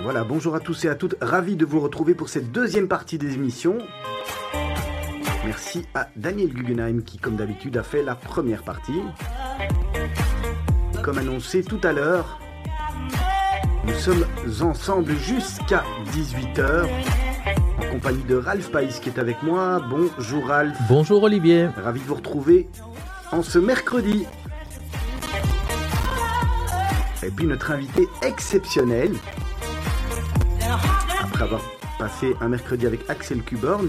Voilà, bonjour à tous et à toutes, ravi de vous retrouver pour cette deuxième partie des émissions. Merci à Daniel Guggenheim qui, comme d'habitude, a fait la première partie. Comme annoncé tout à l'heure, nous sommes ensemble jusqu'à 18h en compagnie de Ralph Païs qui est avec moi. Bonjour Ralph. Bonjour Olivier. Ravi de vous retrouver en ce mercredi. Et puis notre invité exceptionnel, après avoir passé un mercredi avec Axel Kuborn,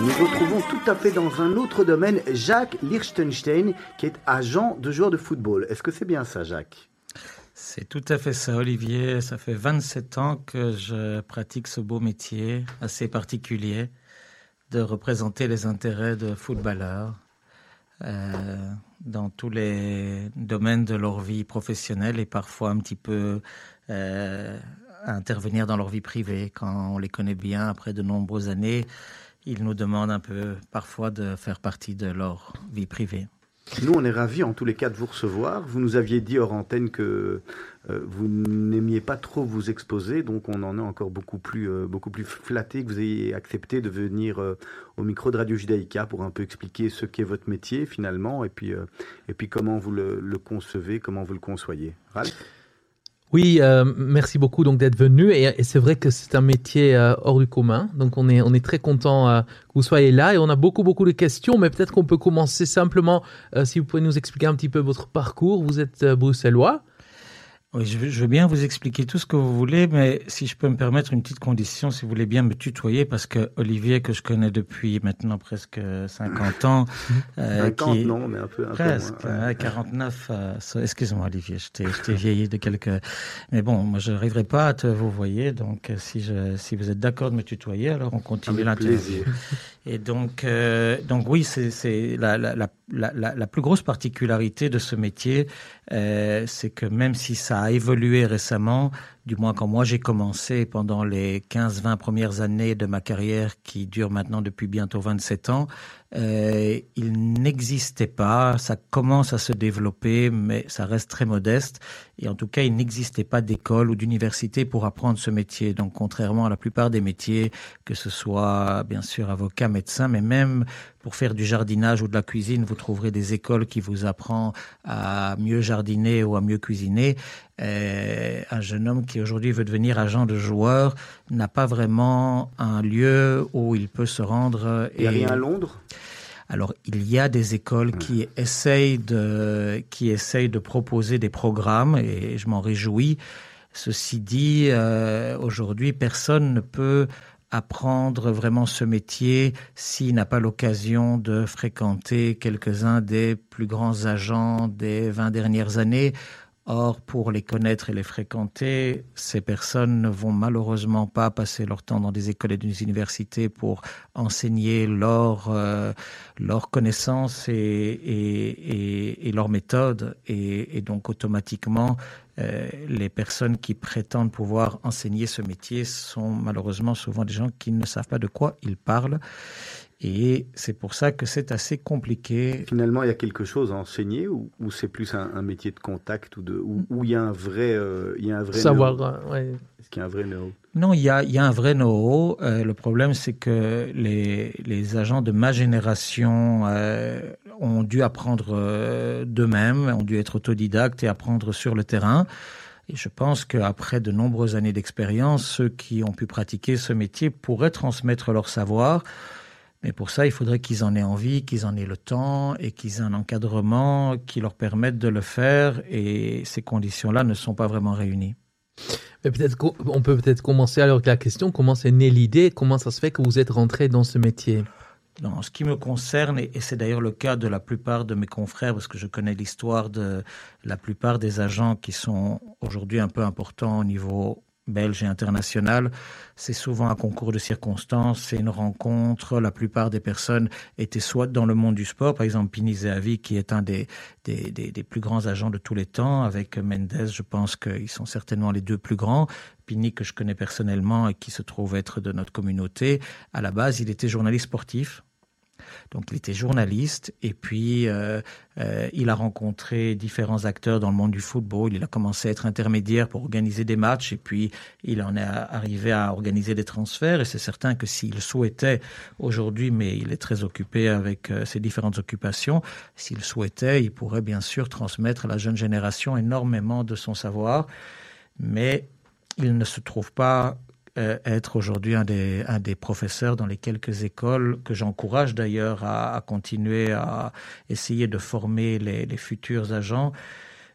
nous retrouvons tout à fait dans un autre domaine Jacques Liechtenstein, qui est agent de joueur de football. Est-ce que c'est bien ça, Jacques? C'est tout à fait ça, Olivier. Ça fait 27 ans que je pratique ce beau métier assez particulier de représenter les intérêts de footballeurs euh, dans tous les domaines de leur vie professionnelle et parfois un petit peu euh, intervenir dans leur vie privée quand on les connaît bien après de nombreuses années. Ils nous demandent un peu parfois de faire partie de leur vie privée. Nous, on est ravis en tous les cas de vous recevoir. Vous nous aviez dit hors antenne que euh, vous n'aimiez pas trop vous exposer, donc on en est encore beaucoup plus, euh, beaucoup plus flatté que vous ayez accepté de venir euh, au micro de Radio Judaïka pour un peu expliquer ce qu'est votre métier finalement et puis, et puis comment vous le, le, concevez, comment vous le conçoyez. Ralph? Oui, euh, merci beaucoup donc d'être venu et, c'est vrai que c'est un métier euh, hors du commun. Donc on est on est très content euh, que vous soyez là et on a beaucoup beaucoup de questions, mais peut-être qu'on peut commencer simplement si vous pouvez nous expliquer un petit peu votre parcours. Vous êtes bruxellois. Oui, je veux, bien vous expliquer tout ce que vous voulez, mais si je peux me permettre une petite condition, si vous voulez bien me tutoyer, parce que Olivier, que je connais depuis maintenant presque 50 ans, euh, 50, qui non, mais un peu, un presque, peu moins, ouais. 49. Euh, excuse-moi, Olivier, je t'ai vieilli de quelques. Mais bon, moi, je n'arriverai pas à te vous voyez, donc si je, si vous êtes d'accord de me tutoyer, alors on continue l'interview. Et donc, euh, donc oui, c'est la, la, la, la, plus grosse particularité de ce métier, euh, c'est que même si ça a évolué récemment, du moins quand moi j'ai commencé pendant les 15-20 premières années de ma carrière qui dure maintenant depuis bientôt 27 ans, euh, il n'existait pas, ça commence à se développer, mais ça reste très modeste. Et en tout cas, il n'existait pas d'école ou d'université pour apprendre ce métier. Donc, contrairement à la plupart des métiers, que ce soit bien sûr avocat, médecin, mais même pour faire du jardinage ou de la cuisine, vous trouverez des écoles qui vous apprennent à mieux jardiner ou à mieux cuisiner. Euh, un jeune homme qui aujourd'hui veut devenir agent de joueur n'a pas vraiment un lieu où il peut se rendre. Il n'y a rien à Londres? Alors, il y a des écoles qui essayent de, qui essayent de proposer des programmes et je m'en réjouis. Ceci dit, euh, aujourd'hui, personne ne peut apprendre vraiment ce métier s'il n'a pas l'occasion de fréquenter quelques-uns des plus grands agents des 20 dernières années Or, pour les connaître et les fréquenter, ces personnes ne vont malheureusement pas passer leur temps dans des écoles et des universités pour enseigner leurs euh, connaissances et, et, et, leurs méthodes. Et, donc, automatiquement, euh, les personnes qui prétendent pouvoir enseigner ce métier sont malheureusement souvent des gens qui ne savent pas de quoi ils parlent. Et c'est pour ça que c'est assez compliqué. Finalement, il y a quelque chose à enseigner ou, ou c'est plus un, un, métier de contact ou de, où, où il y a un vrai, euh, il y a un vrai savoir. Ouais. Est-ce qu'il y a un vrai know Non, il y a, il y a un vrai know-how. Euh, le problème, c'est que les, les agents de ma génération euh, ont dû apprendre euh, d'eux-mêmes, ont dû être autodidactes et apprendre sur le terrain. Et je pense qu'après de nombreuses années d'expérience, ceux qui ont pu pratiquer ce métier pourraient transmettre leur savoir. Mais pour ça, il faudrait qu'ils en aient envie, qu'ils en aient le temps et qu'ils aient un encadrement qui leur permette de le faire. Et ces conditions-là ne sont pas vraiment réunies. Mais peut-être qu'on peut peut-être commencer alors avec la question comment c'est née l'idée, comment ça se fait que vous êtes rentré dans ce métier? En ce qui me concerne, et c'est d'ailleurs le cas de la plupart de mes confrères, parce que je connais l'histoire de la plupart des agents qui sont aujourd'hui un peu importants au niveau belge et international, c'est souvent un concours de circonstances, c'est une rencontre. La plupart des personnes étaient soit dans le monde du sport, par exemple Pini Zehavi, qui est un des, des, plus grands agents de tous les temps, avec Mendes, je pense qu'ils sont certainement les deux plus grands. Pini, que je connais personnellement et qui se trouve être de notre communauté, à la base, il était journaliste sportif. Donc il était journaliste et puis euh, euh, il a rencontré différents acteurs dans le monde du football. Il a commencé à être intermédiaire pour organiser des matchs et puis il en est arrivé à organiser des transferts. Et c'est certain que s'il souhaitait aujourd'hui, mais il est très occupé avec euh, ses différentes occupations, s'il souhaitait, il pourrait bien sûr transmettre à la jeune génération énormément de son savoir. Mais il ne se trouve pas euh, être aujourd'hui un des, un des professeurs dans les quelques écoles que j'encourage d'ailleurs à, continuer à essayer de former les, futurs agents.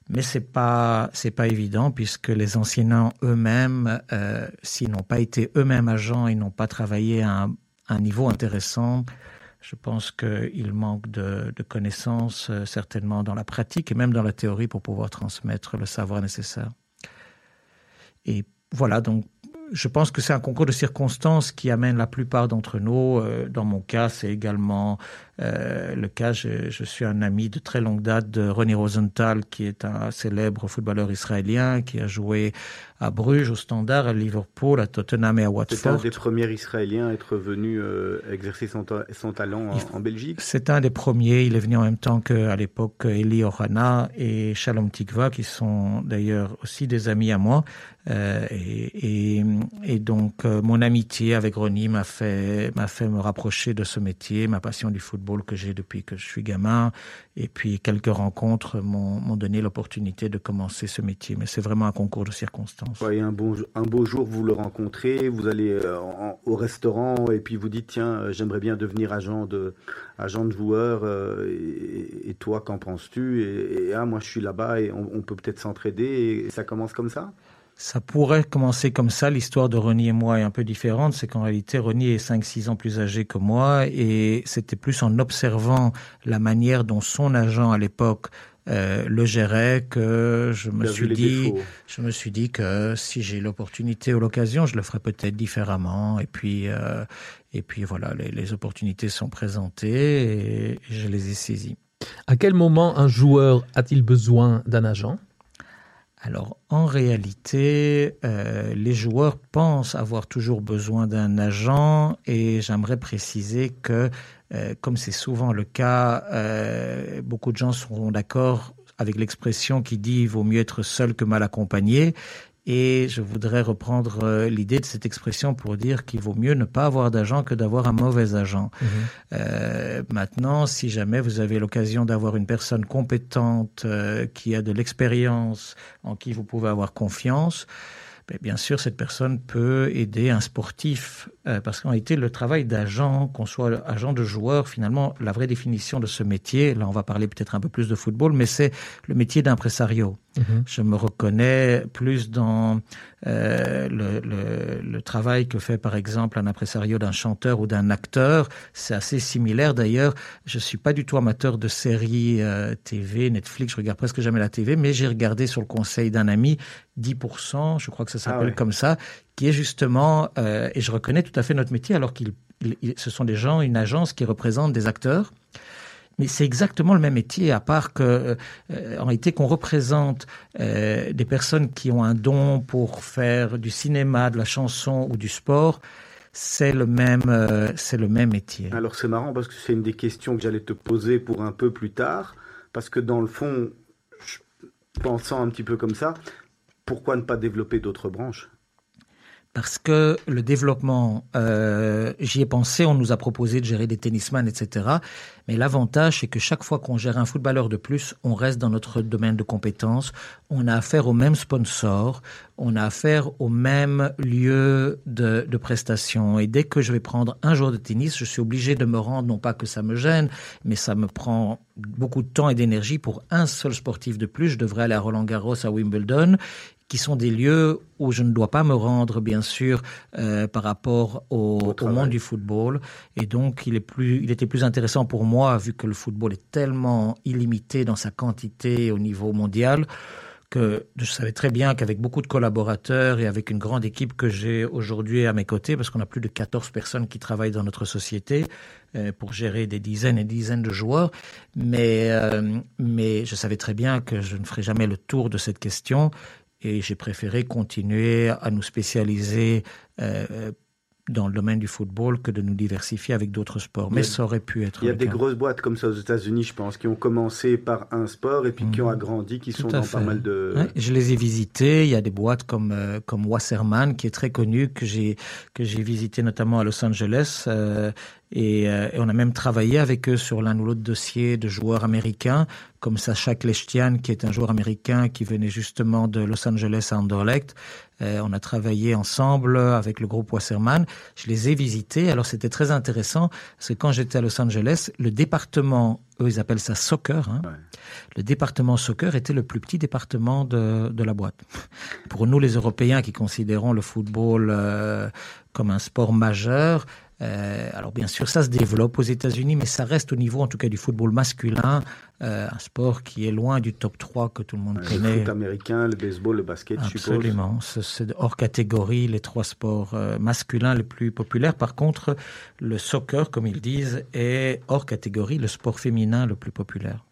Mais c'est pas c'est pas évident puisque les enseignants eux-mêmes, euh, s'ils n'ont pas été eux-mêmes agents, ils n'ont pas travaillé à un, niveau intéressant. Je pense qu'il manque de, de connaissances euh, certainement dans la pratique et même dans la théorie pour pouvoir transmettre le savoir nécessaire. Et voilà, donc je pense que c'est un concours de circonstances qui amène la plupart d'entre nous. Euh, dans mon cas, c'est également euh, le cas. Je, je, suis un ami de très longue date de René Rosenthal, qui est un célèbre footballeur israélien, qui a joué à Bruges, au Standard, à Liverpool, à Tottenham et à Watford. C'est un des premiers Israéliens à être venu euh, exercer son, son talent en, en Belgique C'est un des premiers. Il est venu en même temps qu'à l'époque Eli Ohana et Shalom Tikva, qui sont d'ailleurs aussi des amis à moi. Euh, et, et, et, donc, mon amitié avec Ronnie m'a fait, m'a fait me rapprocher de ce métier, ma passion du football que j'ai depuis que je suis gamin. Et puis, quelques rencontres m'ont donné l'opportunité de commencer ce métier. Mais c'est vraiment un concours de circonstances. Ouais, un, bon, un beau jour, vous le rencontrez, vous allez euh, au restaurant et puis vous dites tiens, euh, j'aimerais bien devenir agent de, agent de joueur. Euh, et, et, toi, qu'en penses-tu? Et, et, ah, moi, je suis là-bas et on peut peut-être s'entraider. Et ça commence comme ça? Ça pourrait commencer comme ça. L'histoire de Ronnie et moi est un peu différente. C'est qu'en réalité, Ronnie est 5-6 ans plus âgé que moi et c'était plus en observant la manière dont son agent à l'époque euh, le gérait que je me suis dit, je me suis dit que si j'ai l'opportunité ou l'occasion, je le ferais peut-être différemment. Et puis, euh, et puis voilà, les, les, opportunités sont présentées et je les ai saisies. À quel moment un joueur a-t-il besoin d'un agent? Alors en réalité, euh, les joueurs pensent avoir toujours besoin d'un agent et j'aimerais préciser que, euh, comme c'est souvent le cas, euh, beaucoup de gens seront d'accord avec l'expression qui dit vaut mieux être seul que mal accompagné. Et je voudrais reprendre euh, l'idée de cette expression pour dire qu'il vaut mieux ne pas avoir d'agent que d'avoir un mauvais agent. Mmh. Euh, maintenant, si jamais vous avez l'occasion d'avoir une personne compétente euh, qui a de l'expérience, en qui vous pouvez avoir confiance, mais bien sûr, cette personne peut aider un sportif, euh, parce qu'en réalité, le travail d'agent, qu'on soit agent de joueur, finalement, la vraie définition de ce métier, là on va parler peut-être un peu plus de football, mais c'est le métier d'impresario. -hmm. Je me reconnais plus dans euh, le, le, le, travail que fait par exemple un impresario d'un chanteur ou d'un acteur. C'est assez similaire d'ailleurs. Je suis pas du tout amateur de séries euh, TV, Netflix, je regarde presque jamais la TV, mais j'ai regardé sur le conseil d'un ami 10%, je crois que ça s'appelle ah ouais. comme ça, qui est justement, euh, et je reconnais tout à fait notre métier, alors qu'ils ce sont des gens, une agence qui représente des acteurs. Mais c'est exactement le même métier, à part que, euh, réalité, qu'on représente euh, des personnes qui ont un don pour faire du cinéma, de la chanson ou du sport. C'est le même, euh, c'est le même métier. Alors c'est marrant parce que c'est une des questions que j'allais te poser pour un peu plus tard, parce que dans le fond, pensant un petit peu comme ça, pourquoi ne pas développer d'autres branches? Parce que le développement, euh, j'y ai pensé, on nous a proposé de gérer des tennisman, etc. Mais l'avantage, c'est que chaque fois qu'on gère un footballeur de plus, on reste dans notre domaine de compétences, on a affaire au même sponsor, on a affaire au même lieu de, de prestation. Et dès que je vais prendre un jour de tennis, je suis obligé de me rendre, non pas que ça me gêne, mais ça me prend beaucoup de temps et d'énergie pour un seul sportif de plus. Je devrais aller à Roland Garros, à Wimbledon qui sont des lieux où je ne dois pas me rendre, bien sûr, euh, par rapport au, au, au, monde du football. Et donc, il, est plus, il était plus intéressant pour moi, vu que le football est tellement illimité dans sa quantité au niveau mondial, que je savais très bien qu'avec beaucoup de collaborateurs et avec une grande équipe que j'ai aujourd'hui à mes côtés, parce qu'on a plus de 14 personnes qui travaillent dans notre société euh, pour gérer des dizaines et dizaines de joueurs, mais, euh, mais je savais très bien que je ne ferai jamais le tour de cette question et j'ai préféré continuer à nous spécialiser euh, dans le domaine du football que de nous diversifier avec d'autres sports. Mais ça aurait pu être. Il y a des grosses boîtes comme ça aux États-Unis, je pense, qui ont commencé par un sport et puis qui ont mhm. agrandi, qui sont dans pas mal de. je les ai visités. Il y a des boîtes comme euh, comme Wasserman qui est très connu que j'ai que j'ai visité notamment à Los Angeles. Euh, et, euh, et, on a même travaillé avec eux sur l'un ou l'autre dossier de joueurs américains, comme Sacha Kleshtian, qui est un joueur américain qui venait justement de Los Angeles à Anderlecht. Euh, on a travaillé ensemble avec le groupe Wasserman. Je les ai visités. Alors c'était très intéressant parce que quand j'étais à Los Angeles, le département, eux ils appellent ça soccer, hein, le département soccer était le plus petit département de, de, la boîte. Pour nous les Européens qui considérons le football euh, comme un sport majeur, euh, alors bien sûr, ça se développe aux États-Unis, mais ça reste au niveau, en tout cas, du football masculin, euh, un sport qui est loin du top 3 que tout le monde connaît. Le foot américain, le baseball, le basket, Absolument, c'est hors catégorie les trois sports euh, masculins les plus populaires. Par contre, le soccer, comme ils disent, est hors catégorie le sport féminin le plus populaire.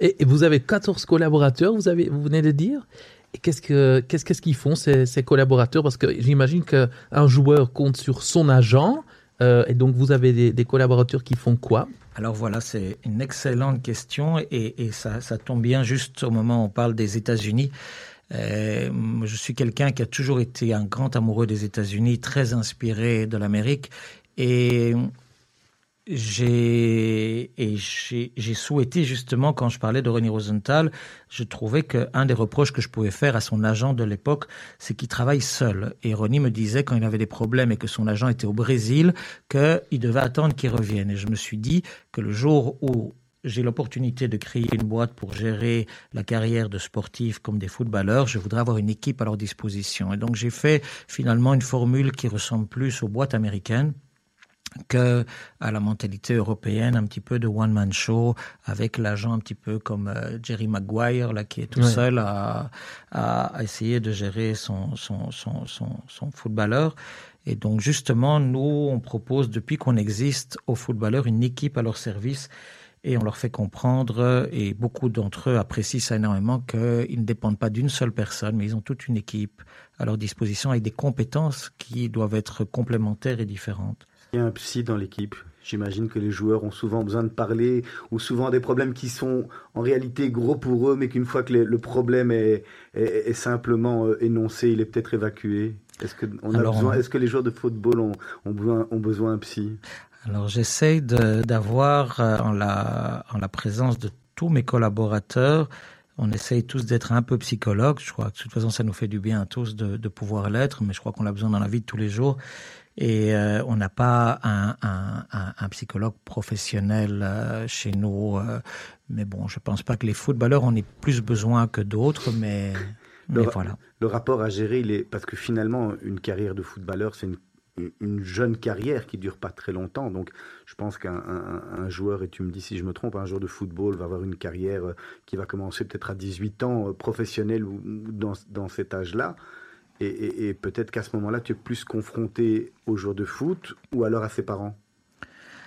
Et, vous avez 14 collaborateurs, vous, avez, vous venez de dire et qu'est-ce qu'ils qu'est-ce qu'ils font, ces, ces, collaborateurs? Parce que j'imagine qu'un joueur compte sur son agent, euh, et donc, vous avez des, collaborateurs qui font quoi? Alors voilà, c'est une excellente question et, ça, tombe bien juste au moment où on parle des États-Unis. Euh, je suis quelqu'un qui a toujours été un grand amoureux des États-Unis, très inspiré de l'Amérique et j'ai et j'ai souhaité justement quand je parlais de René Rosenthal, je trouvais qu'un des reproches que je pouvais faire à son agent de l'époque, c'est qu'il travaille seul. Et René me disait quand il avait des problèmes et que son agent était au Brésil, qu'il devait attendre qu'il revienne. Et je me suis dit que le jour où j'ai l'opportunité de créer une boîte pour gérer la carrière de sportifs comme des footballeurs, je voudrais avoir une équipe à leur disposition. Et donc j'ai fait finalement une formule qui ressemble plus aux boîtes américaines que à la mentalité européenne, un petit peu de one man show avec l'agent un petit peu comme euh, Jerry Maguire là qui est tout seul à, à, essayer de gérer son son, son son son footballeur. Et donc justement, nous on propose depuis qu'on existe aux footballeurs une équipe à leur service et on leur fait comprendre, et beaucoup d'entre eux apprécient ça énormément, qu'ils ne dépendent pas d'une seule personne, mais ils ont toute une équipe à leur disposition avec des compétences qui doivent être complémentaires et différentes. Il y a un psy dans l'équipe. J'imagine que les joueurs ont souvent besoin de parler ou souvent des problèmes qui sont en réalité gros pour eux, mais qu'une fois que le problème est, simplement euh, énoncé, il est peut-être évacué. Est-ce que, est que les joueurs de football ont, besoin, ont besoin d'un psy? Alors j'essaye d'avoir euh, en la, en la présence de tous mes collaborateurs on essaye tous d'être un peu psychologues. Je crois que de toute façon, ça nous fait du bien à tous de, de pouvoir l'être, mais je crois qu'on a besoin dans la vie de tous les jours. Et euh, on n'a pas un, un, un, psychologue professionnel euh, chez nous. Euh, mais bon, je pense pas que les footballeurs en aient plus besoin que d'autres, mais, le, voilà. Le rapport à gérer, il est parce que finalement, une carrière de footballeur, c'est une, une, jeune carrière qui dure pas très longtemps. Donc, je pense qu'un un, joueur, et tu me dis si je me trompe, un joueur de football va avoir une carrière qui va commencer peut-être à 18 ans, professionnelle ou dans, dans cet âge-là. Et, peut-être qu'à ce moment-là, tu es plus confronté aux joueurs de foot ou alors à ses parents?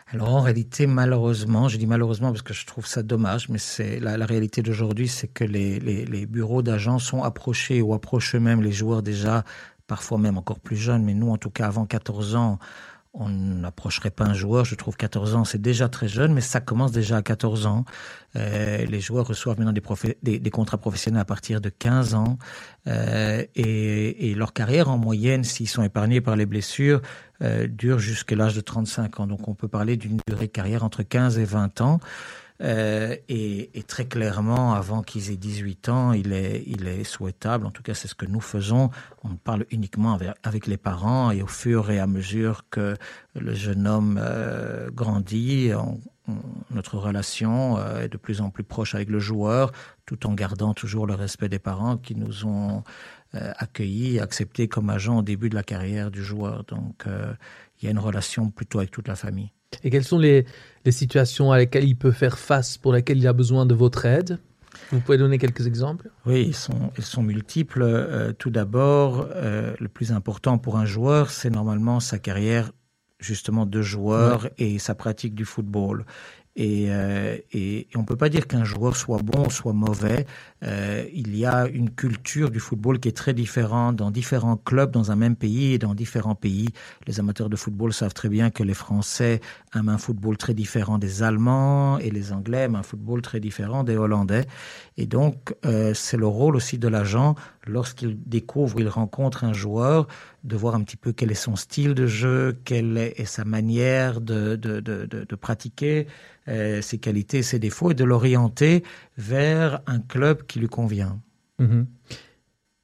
Alors en réalité, malheureusement, je dis malheureusement parce que je trouve ça dommage, mais c'est la, réalité d'aujourd'hui, c'est que les, les bureaux d'agents sont approchés ou approchent eux-mêmes les joueurs déjà, parfois même encore plus jeunes, mais nous en tout cas avant 14 ans, on n'approcherait pas un joueur. Je trouve 14 ans, c'est déjà très jeune, mais ça commence déjà à 14 ans. Euh, les joueurs reçoivent maintenant des, des, contrats professionnels à partir de 15 ans. Euh, et, et, leur carrière, en moyenne, s'ils sont épargnés par les blessures, euh, dure jusqu'à l'âge de 35 ans. Donc on peut parler d'une durée de carrière entre 15 et 20 ans. Euh, et, très clairement, avant qu'ils aient 18 ans, il est, souhaitable, en tout cas c'est ce que nous faisons, on parle uniquement avec, les parents et au fur et à mesure que le jeune homme euh, grandit, notre relation euh, est de plus en plus proche avec le joueur, tout en gardant toujours le respect des parents qui nous ont accueillis, acceptés comme agents au début de la carrière du joueur. Donc il y a une relation plutôt avec toute la famille. Et quelles sont les, situations à lesquelles il peut faire face, pour lesquelles il a besoin de votre aide vous pouvez donner quelques exemples? Oui, ils sont, ils sont multiples. Euh, tout d'abord, euh, le plus important pour un joueur, c'est normalement sa carrière justement de joueur et sa pratique du football. Et, euh, et, on ne peut pas dire qu'un joueur soit bon ou soit mauvais. Euh, il y a une culture du football qui est très différente dans différents clubs dans un même pays et dans différents pays. Les amateurs de football savent très bien que les Français aiment un football très différent des Allemands et les Anglais aiment un football très différent des Hollandais. Et donc, euh, c'est le rôle aussi de l'agent, lorsqu'il découvre, il rencontre un joueur, de voir un petit peu quel est son style de jeu, quelle est sa manière de, pratiquer, euh, ses qualités, ses défauts, et de l'orienter vers un club qui lui convient. Mhm.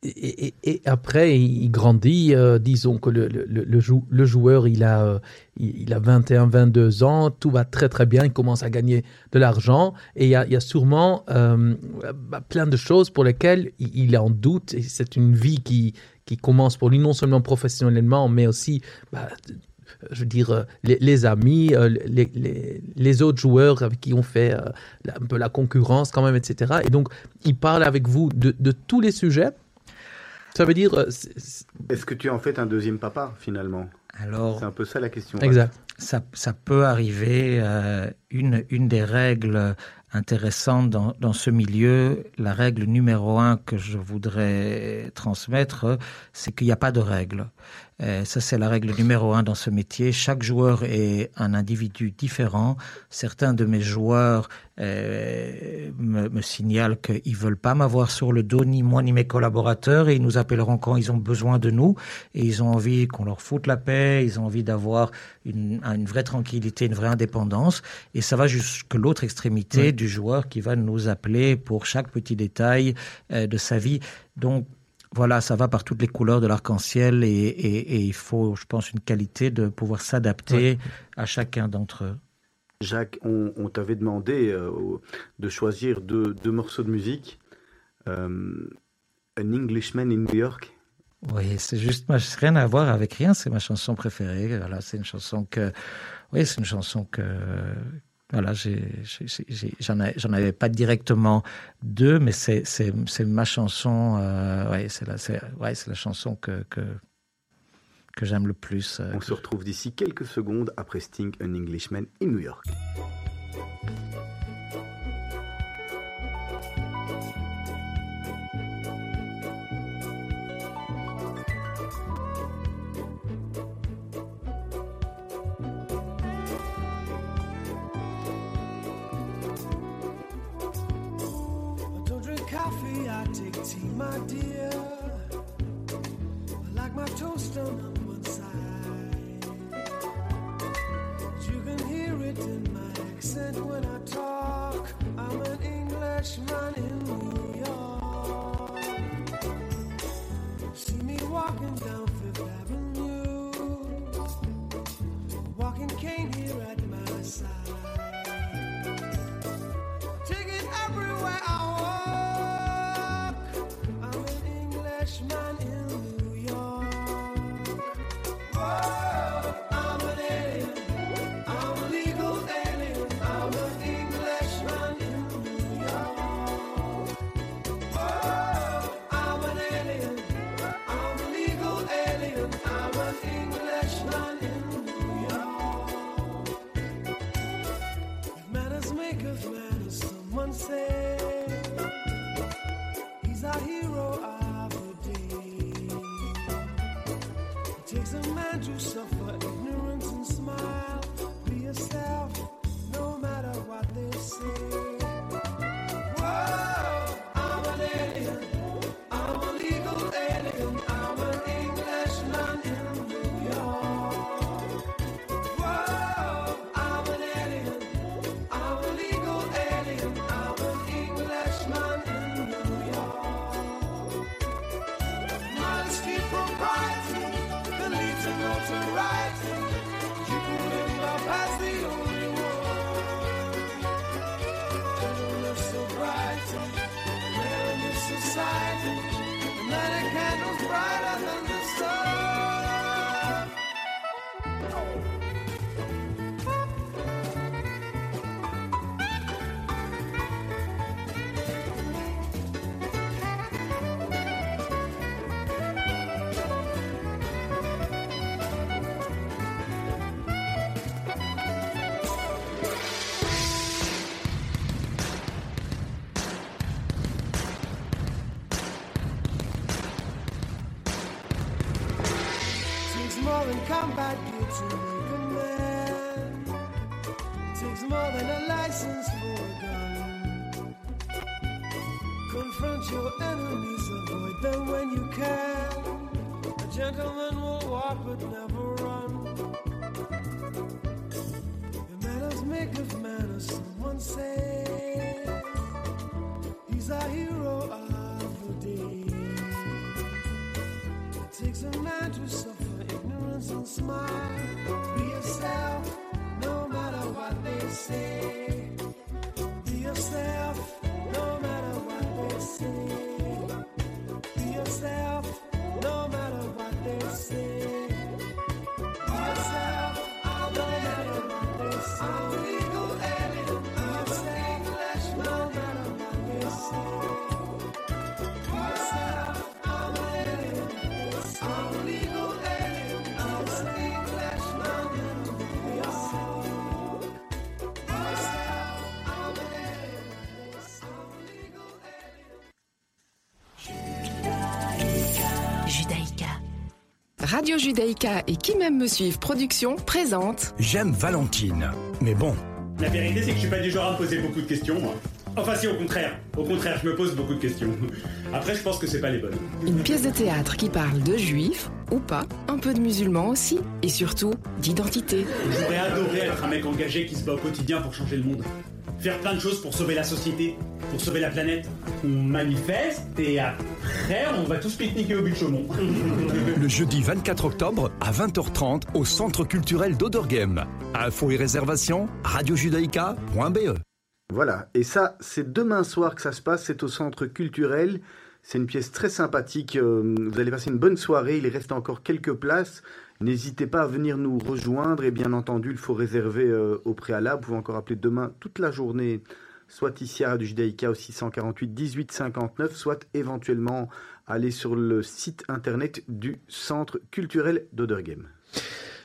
Et, après, il grandit. Euh, disons que le, le, le, joueur, il a, euh, il a 21, 22 ans, tout va très très bien, il commence à gagner de l'argent. Et il y a, il y a sûrement euh, bah, plein de choses pour lesquelles il, est en doute. C'est une vie qui, qui commence pour lui, non seulement professionnellement, mais aussi bah, je veux dire, les, amis, euh, les, les, autres joueurs avec qui on fait un peu la concurrence quand même, etc. Et donc, il parle avec vous de, de tous les sujets. Ça veut dire... Est-ce que tu es en fait un deuxième papa, finalement? Alors, C'est un peu ça la question. Exact. Ça, ça peut arriver. une, une des règles intéressantes dans, dans, ce milieu, la règle numéro un que je voudrais transmettre, c'est qu'il n'y a pas de règle. Euh, ça, c'est la règle numéro un dans ce métier. Chaque joueur est un individu différent. Certains de mes joueurs euh, me, me, signalent qu'ils veulent pas m'avoir sur le dos, ni moi ni mes collaborateurs, et ils nous appelleront quand ils ont besoin de nous, et ils ont envie qu'on leur foute la paix, ils ont envie d'avoir une, une, vraie tranquillité, une vraie indépendance, et ça va jusque l'autre extrémité du joueur qui va nous appeler pour chaque petit détail euh, de sa vie. Donc, voilà, ça va par toutes les couleurs de l'arc-en-ciel et, il faut, je pense, une qualité de pouvoir s'adapter à chacun d'entre eux. Jacques, on, t'avait demandé euh, de choisir deux, morceaux de musique. Euh, An Englishman in New York. Oui, c'est juste, rien à voir avec rien, c'est ma chanson préférée. Voilà, c'est une chanson que, oui, c'est une chanson que, voilà, j'en avais pas directement deux, mais c'est ma chanson. Euh, ouais, c'est la, ouais, la chanson que, que, que j'aime le plus. Euh, On se retrouve d'ici quelques secondes après Sting, An Englishman in New York. tu sofrer. And smile. Be yourself, no matter what they say. Be yourself, Radio Judaïka et Qui m'aime me suivre production présente J'aime Valentine. Mais bon, La vérité, c'est que je suis pas du genre à me poser beaucoup de questions, moi. Enfin, si, au contraire. Au contraire, je me pose beaucoup de questions. Après, je pense que c'est pas les bonnes. une pièce de théâtre qui parle de juifs ou pas, un peu de musulmans aussi, et surtout d'identité. J'aurais adoré être un mec engagé qui se bat au quotidien pour changer le monde. Faire plein de choses pour sauver la société, pour sauver la planète. On manifeste et après, on va tous pique-niquer au but de Chaumont. le jeudi 24 octobre à 20h30 au Centre culturel d'Oderghem. Infos et réservations, radiojudaïka.be. Voilà, et ça, c'est demain soir que ça se passe, c'est au centre culturel. C'est une pièce très sympathique. euh, Vous allez passer une bonne soirée. Il reste encore quelques places. N'hésitez pas à venir nous rejoindre. Et bien entendu, il faut réserver euh, au préalable. Vous pouvez encore appeler demain toute la journée, soit ici à Radio Judaïka au 648 18 59, soit éventuellement aller sur le site internet du centre culturel d'Oderghem.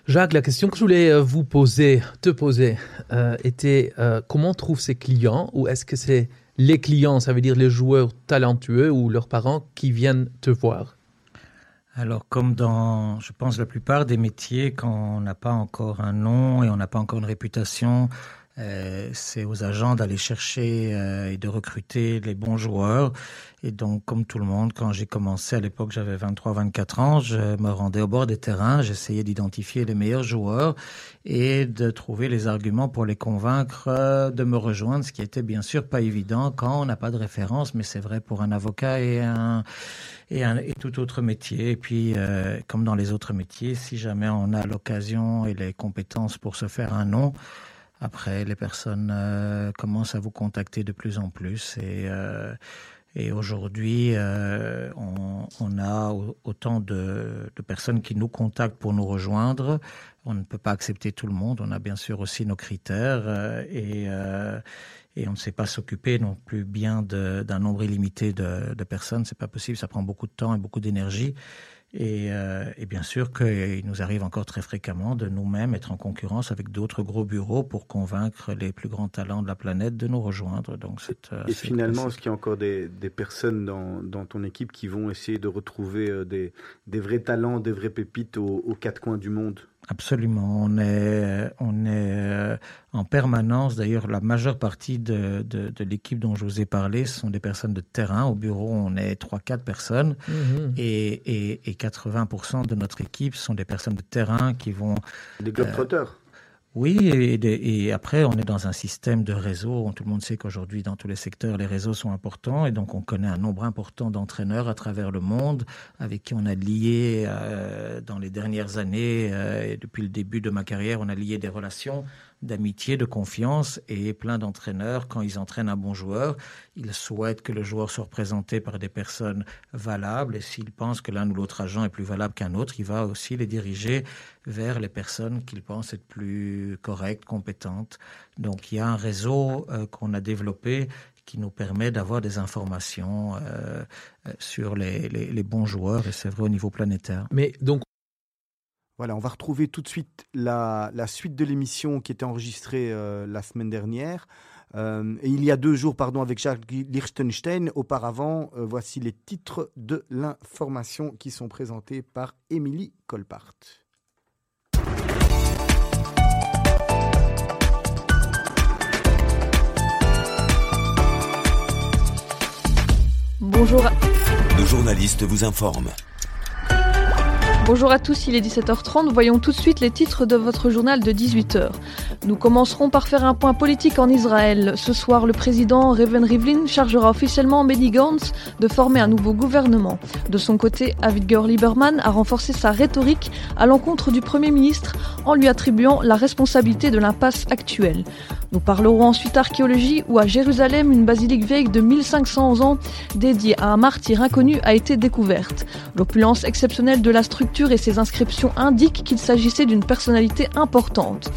Jacques, la question que je voulais euh, vous poser, te poser, euh, était comment on trouve ses clients ou est-ce que c'est les clients, ça veut dire les joueurs talentueux ou leurs parents qui viennent te voir? Alors, comme dans, je pense, la plupart des métiers, quand on n'a pas encore un nom et on n'a pas encore une réputation, euh, c'est aux agents d'aller chercher euh, et de recruter les bons joueurs. Et donc, comme tout le monde, quand j'ai commencé à l'époque, j'avais 23-24 ans, je me rendais au bord des terrains, j'essayais d'identifier les meilleurs joueurs et de trouver les arguments pour les convaincre euh, de me rejoindre, ce qui était bien sûr pas évident quand on n'a pas de référence, mais c'est vrai pour un avocat et un et, un, et tout autre métier. Et puis, euh, comme dans les autres métiers, si jamais on a l'occasion et les compétences pour se faire un nom, après, les personnes euh, commencent à vous contacter de plus en plus. Et, euh, et aujourd'hui, euh, on, on, a autant de, de, personnes qui nous contactent pour nous rejoindre. On ne peut pas accepter tout le monde. On a bien sûr aussi nos critères. euh, et, et on ne sait pas s'occuper non plus bien d'un nombre illimité de, de personnes. C'est pas possible. Ça prend beaucoup de temps et beaucoup d'énergie. Et, euh, et, bien sûr qu'il nous arrive encore très fréquemment de nous-mêmes être en concurrence avec d'autres gros bureaux pour convaincre les plus grands talents de la planète de nous rejoindre. Donc et finalement, est-ce qu'il y a encore des, des personnes dans, dans, ton équipe qui vont essayer de retrouver euh, des, des, vrais talents, des vraies pépites aux, aux quatre coins du monde? Absolument. On est, on est en permanence. D'ailleurs, la majeure partie de, de, de l'équipe dont je vous ai parlé, ce sont des personnes de terrain. Au bureau, on est 3-4 personnes. Mm -hmm. et, et, et, 80% de notre équipe sont des personnes de terrain qui vont... Des globetrotters euh, oui, et, après, on est dans un système de réseau. Tout le monde sait qu'aujourd'hui, dans tous les secteurs, les réseaux sont importants. Et donc, on connaît un nombre important d'entraîneurs à travers le monde avec qui on a lié, euh, dans les dernières années, euh, et depuis le début de ma carrière, on a lié des relations d'amitié, de confiance. Et plein d'entraîneurs, quand ils entraînent un bon joueur, ils souhaitent que le joueur soit représenté par des personnes valables. Et s'ils pensent que l'un ou l'autre agent est plus valable qu'un autre, il va aussi les diriger vers les personnes qu'il pense être plus correctes, compétentes. Donc il y a un réseau euh, qu'on a développé qui nous permet d'avoir des informations euh, sur les, bons joueurs, et c'est vrai au niveau planétaire. Voilà, on va retrouver tout de suite la, la suite de l'émission qui était enregistrée euh, la semaine dernière. Euh, et il y a deux jours, pardon, avec Jacques Lichtenstein. Auparavant, euh, voici les titres de l'information qui sont présentés par Émilie Colpart. Bonjour. Le journaliste vous informe. Bonjour à tous, il est 17h30. Voyons tout de suite les titres de votre journal de 18h. Nous commencerons par faire un point politique en Israël. Ce soir, le président Reuven Rivlin chargera officiellement Benny Gantz de former un nouveau gouvernement. De son côté, Avigdor Lieberman a renforcé sa rhétorique à l'encontre du Premier ministre en lui attribuant la responsabilité de l'impasse actuelle. Nous parlerons ensuite archéologie où à Jérusalem, une basilique vieille de 1500 ans dédiée à un martyr inconnu a été découverte. L'opulence exceptionnelle de la structure et ses inscriptions indiquent qu'il s'agissait d'une personnalité importante.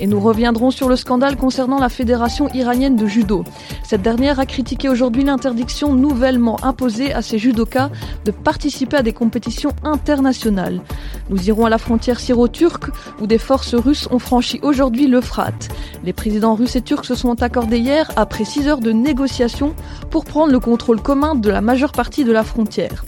Et nous reviendrons sur le scandale concernant la Fédération iranienne de judo. Cette dernière a critiqué aujourd'hui l'interdiction nouvellement imposée à ces judokas de participer à des compétitions internationales. Nous irons à la frontière syro-turque où des forces russes ont franchi aujourd'hui l'Euphrate. Les présidents russes et turcs se sont accordés hier après 6 heures de négociations pour prendre le contrôle commun de la majeure partie de la frontière.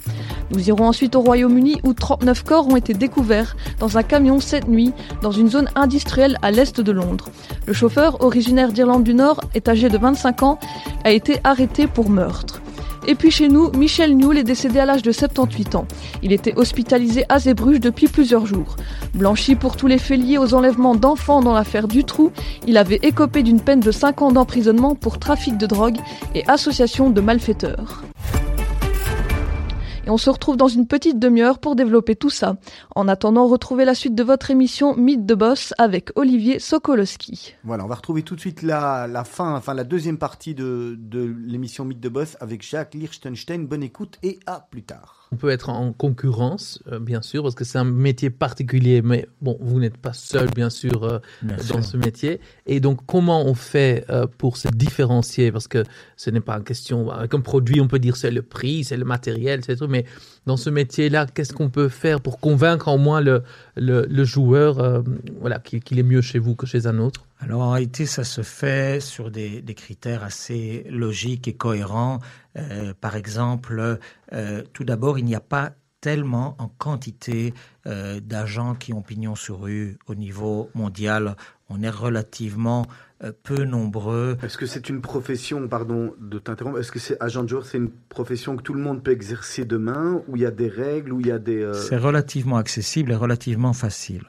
Nous irons ensuite au Royaume-Uni où 39 corps ont été découverts dans un camion cette nuit dans une zone industrielle à l'est de Londres. Le chauffeur, originaire d'Irlande du Nord, est âgé de 25 ans, a été arrêté pour meurtre. Et puis chez nous, Michel Newell est décédé à l'âge de 78 ans. Il était hospitalisé à Zébruges depuis plusieurs jours. Blanchi pour tous les faits liés aux enlèvements d'enfants dans l'affaire Dutroux, il avait écopé d'une peine de 5 ans d'emprisonnement pour trafic de drogue et association de malfaiteurs. On se retrouve dans une petite demi-heure pour développer tout ça. En attendant, retrouvez la suite de votre émission Mythe de Boss avec Olivier Sokolowski. Voilà, on va retrouver tout de suite la, fin, enfin la deuxième partie de, de l'émission Mythe de Boss avec Jacques Liechtenstein. Bonne écoute et à plus tard. On peut être en concurrence, euh, bien sûr, parce que c'est un métier particulier, mais bon, vous n'êtes pas seul, bien sûr, euh, Bien dans sûr. ce métier. Et donc, comment on fait euh, pour se différencier? Parce que ce n'est pas une question, avec un produit, on peut dire c'est le prix, c'est le matériel, c'est tout, mais dans ce métier-là, qu'est-ce qu'on peut faire pour convaincre au moins le, le, le joueur voilà, qu'il est mieux chez vous que chez un autre? Alors en réalité, ça se fait sur des, des critères assez logiques et cohérents. Euh, par exemple, euh, tout d'abord, il n'y a pas tellement en quantité euh, d'agents qui ont pignon sur rue au niveau mondial. On est relativement peu nombreux. Est-ce que c'est une profession, pardon de t'interrompre, est-ce que c'est agent de joueur, c'est une profession que tout le monde peut exercer demain, où il y a des règles, où il y a des... C'est relativement accessible et relativement facile.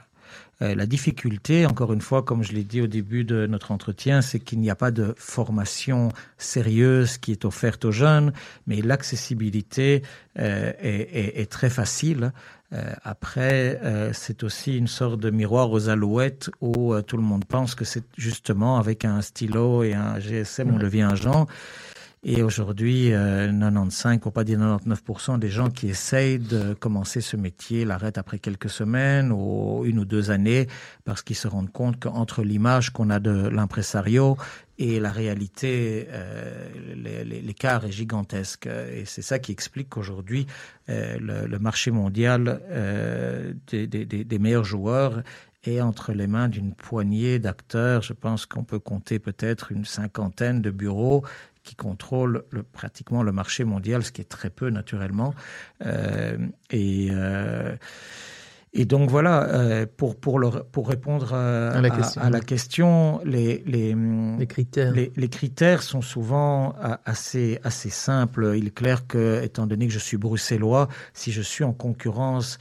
Euh, la difficulté, encore une fois, comme je l'ai dit au début de notre entretien, c'est qu'il n'y a pas de formation sérieuse qui est offerte aux jeunes, mais l'accessibilité euh, est, est- est très facile. Euh, après, c'est aussi une sorte de miroir aux alouettes où tout le monde pense que c'est justement avec un stylo et un GSM on devient agent. Et aujourd'hui, euh, 95, pour pas dire 99% des gens qui essayent de commencer ce métier l'arrêtent après quelques semaines ou une ou deux années parce qu'ils se rendent compte qu'entre l'image qu'on a de l'impresario et la réalité, euh, l'écart est gigantesque. Et c'est ça qui explique qu'aujourd'hui, euh, le, marché mondial euh, des meilleurs joueurs est entre les mains d'une poignée d'acteurs. Je pense qu'on peut compter peut-être une cinquantaine de bureaux qui contrôlent le- pratiquement le marché mondial, ce qui est très peu naturellement. Euh, et, euh, et donc voilà, euh, pour, pour, le, pour répondre À la question. à la question, les, les, Les critères les, critères sont souvent assez, assez simples. Il est clair que, étant donné que je suis bruxellois, si je suis en concurrence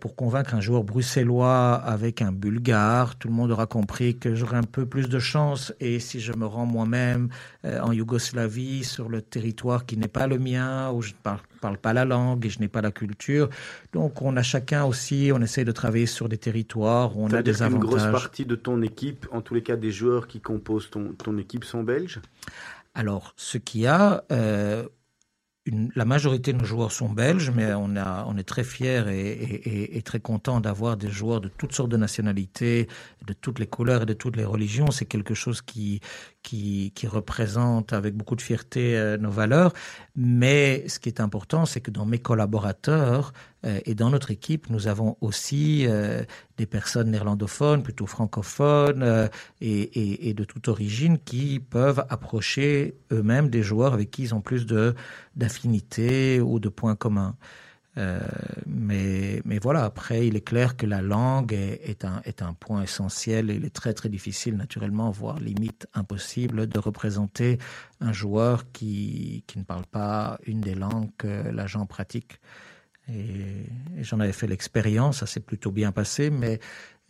pour convaincre un joueur bruxellois avec un bulgare, tout le monde aura compris que j'aurai un peu plus de chance. Et si je me rends moi-même euh, en Yougoslavie, sur le territoire qui n'est pas le mien, où je ne parle, parle pas la langue et je n'ai pas la culture, donc on a chacun aussi, on essaie de travailler sur des territoires où on a des avantages. grosse partie de ton équipe, en tous les cas des joueurs qui composent ton, ton équipe sont belges? Alors, ce qu'il y a, euh, la majorité de nos joueurs sont belges, mais on, est très fiers et- et très contents d'avoir des joueurs de toutes sortes de nationalités, de toutes les couleurs et de toutes les religions. C'est quelque chose qui, qui, qui représente avec beaucoup de fierté euh, nos valeurs. Mais ce qui est important, c'est que dans mes collaborateurs euh, et dans notre équipe, nous avons aussi euh, des personnes néerlandophones, plutôt francophones et, et- de toute origine qui peuvent approcher eux-mêmes des joueurs avec qui ils ont plus d'affinité ou de points communs. Euh, mais voilà, après, il est clair que la langue est, un, point essentiel et il est très très difficile, naturellement, voire limite impossible, de représenter un joueur qui, ne parle pas une des langues que l'agent pratique. Et, j'en avais fait l'expérience, ça s'est plutôt bien passé, mais